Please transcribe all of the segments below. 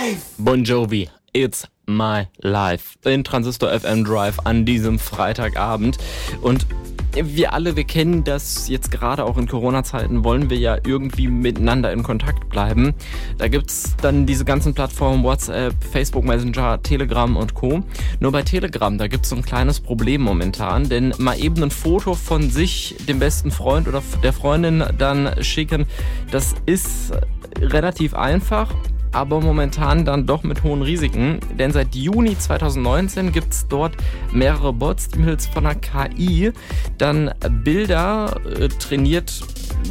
life. Bon Jovi, it's my life. In Transistor FM Drive an diesem Freitagabend. Und wir alle, wir kennen das jetzt gerade auch in Corona-Zeiten, wollen wir ja irgendwie miteinander in Kontakt bleiben. Da gibt's dann diese ganzen Plattformen WhatsApp, Facebook Messenger, Telegram und Co. Nur bei Telegram, da gibt's so ein kleines Problem momentan, denn mal eben ein Foto von sich, dem besten Freund oder der Freundin dann schicken, das ist relativ einfach aber momentan dann doch mit hohen Risiken. Denn seit Juni 2019 gibt es dort mehrere Bots, die mittels von einer KI dann Bilder äh, trainiert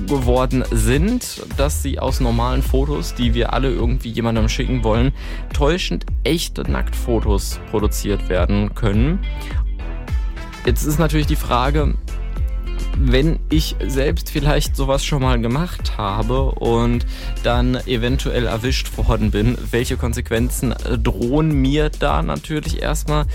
geworden sind, dass sie aus normalen Fotos, die wir alle irgendwie jemandem schicken wollen, täuschend echte Nacktfotos produziert werden können. Jetzt ist natürlich die Frage, wenn ich selbst vielleicht sowas schon mal gemacht habe und dann eventuell erwischt worden bin, welche Konsequenzen äh, drohen mir da natürlich erstmal,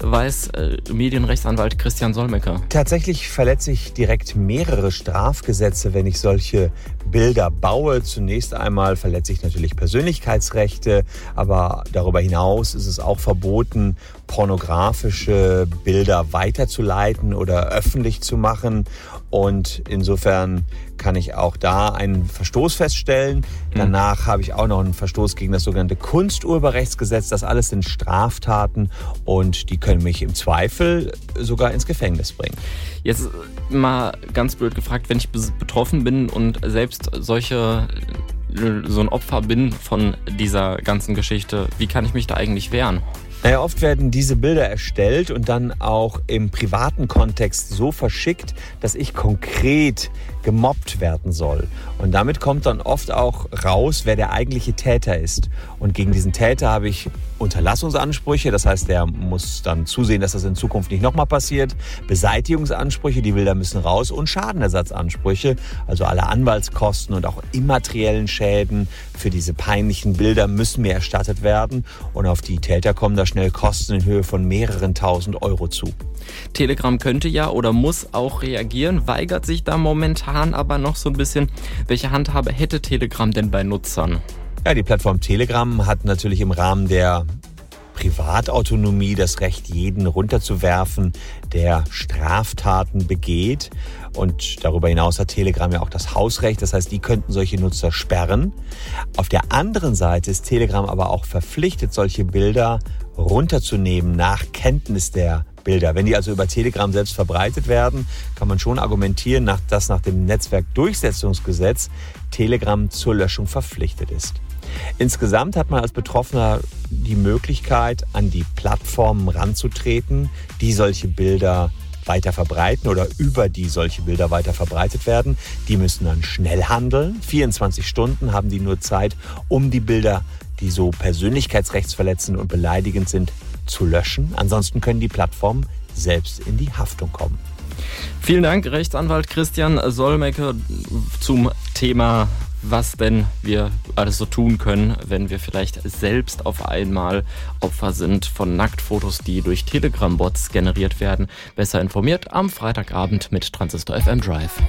weiß äh, Medienrechtsanwalt Christian Solmecke. Tatsächlich verletze ich direkt mehrere Strafgesetze, wenn ich solche Bilder baue. Zunächst einmal verletze ich natürlich Persönlichkeitsrechte, aber darüber hinaus ist es auch verboten, pornografische Bilder weiterzuleiten oder öffentlich zu machen. Und insofern kann ich auch da einen Verstoß feststellen. Mhm. Danach habe ich auch noch einen Verstoß gegen das sogenannte Kunsturheberrechtsgesetz. Das alles sind Straftaten und die können mich im Zweifel sogar ins Gefängnis bringen. Jetzt mal ganz blöd gefragt, wenn ich betroffen bin und selbst solche so ein Opfer bin von dieser ganzen Geschichte, wie kann ich mich da eigentlich wehren? Naja, oft werden diese Bilder erstellt und dann auch im privaten Kontext so verschickt, dass ich konkret gemobbt werden soll. Und damit kommt dann oft auch raus, wer der eigentliche Täter ist. Und gegen diesen Täter habe ich Unterlassungsansprüche, das heißt, der muss dann zusehen, dass das in Zukunft nicht nochmal passiert. Beseitigungsansprüche, die Bilder müssen raus und Schadenersatzansprüche, also alle Anwaltskosten und auch immateriellen Schäden für diese peinlichen Bilder müssen mir erstattet werden. Und auf die Täter kommen da schnell Kosten in Höhe von mehreren tausend Euro zu. Telegram könnte ja oder muss auch reagieren, weigert sich da momentan aber noch so ein bisschen. Welche Handhabe hätte Telegram denn bei Nutzern? Ja, die Plattform Telegram hat natürlich im Rahmen der Privatautonomie das Recht, jeden runterzuwerfen, der Straftaten begeht. Und darüber hinaus hat Telegram ja auch das Hausrecht. Das heißt, die könnten solche Nutzer sperren. Auf der anderen Seite ist Telegram aber auch verpflichtet, solche Bilder runterzunehmen nach Kenntnis der Bilder. Wenn die also über Telegram selbst verbreitet werden, kann man schon argumentieren, dass nach dem Netzwerkdurchsetzungsgesetz Telegram zur Löschung verpflichtet ist. Insgesamt hat man als Betroffener die Möglichkeit, an die Plattformen ranzutreten, die solche Bilder weiter verbreiten oder über die solche Bilder weiter verbreitet werden. Die müssen dann schnell handeln. 24 Stunden haben die nur Zeit, um die Bilder, die so persönlichkeitsrechtsverletzend und beleidigend sind, zu löschen. Ansonsten können die Plattformen selbst in die Haftung kommen. Vielen Dank, Rechtsanwalt Christian Solmecke, zum Thema, was denn wir alles so tun können, wenn wir vielleicht selbst auf einmal Opfer sind von Nacktfotos, die durch Telegram-Bots generiert werden. Besser informiert am Freitagabend mit Transistor FM Drive.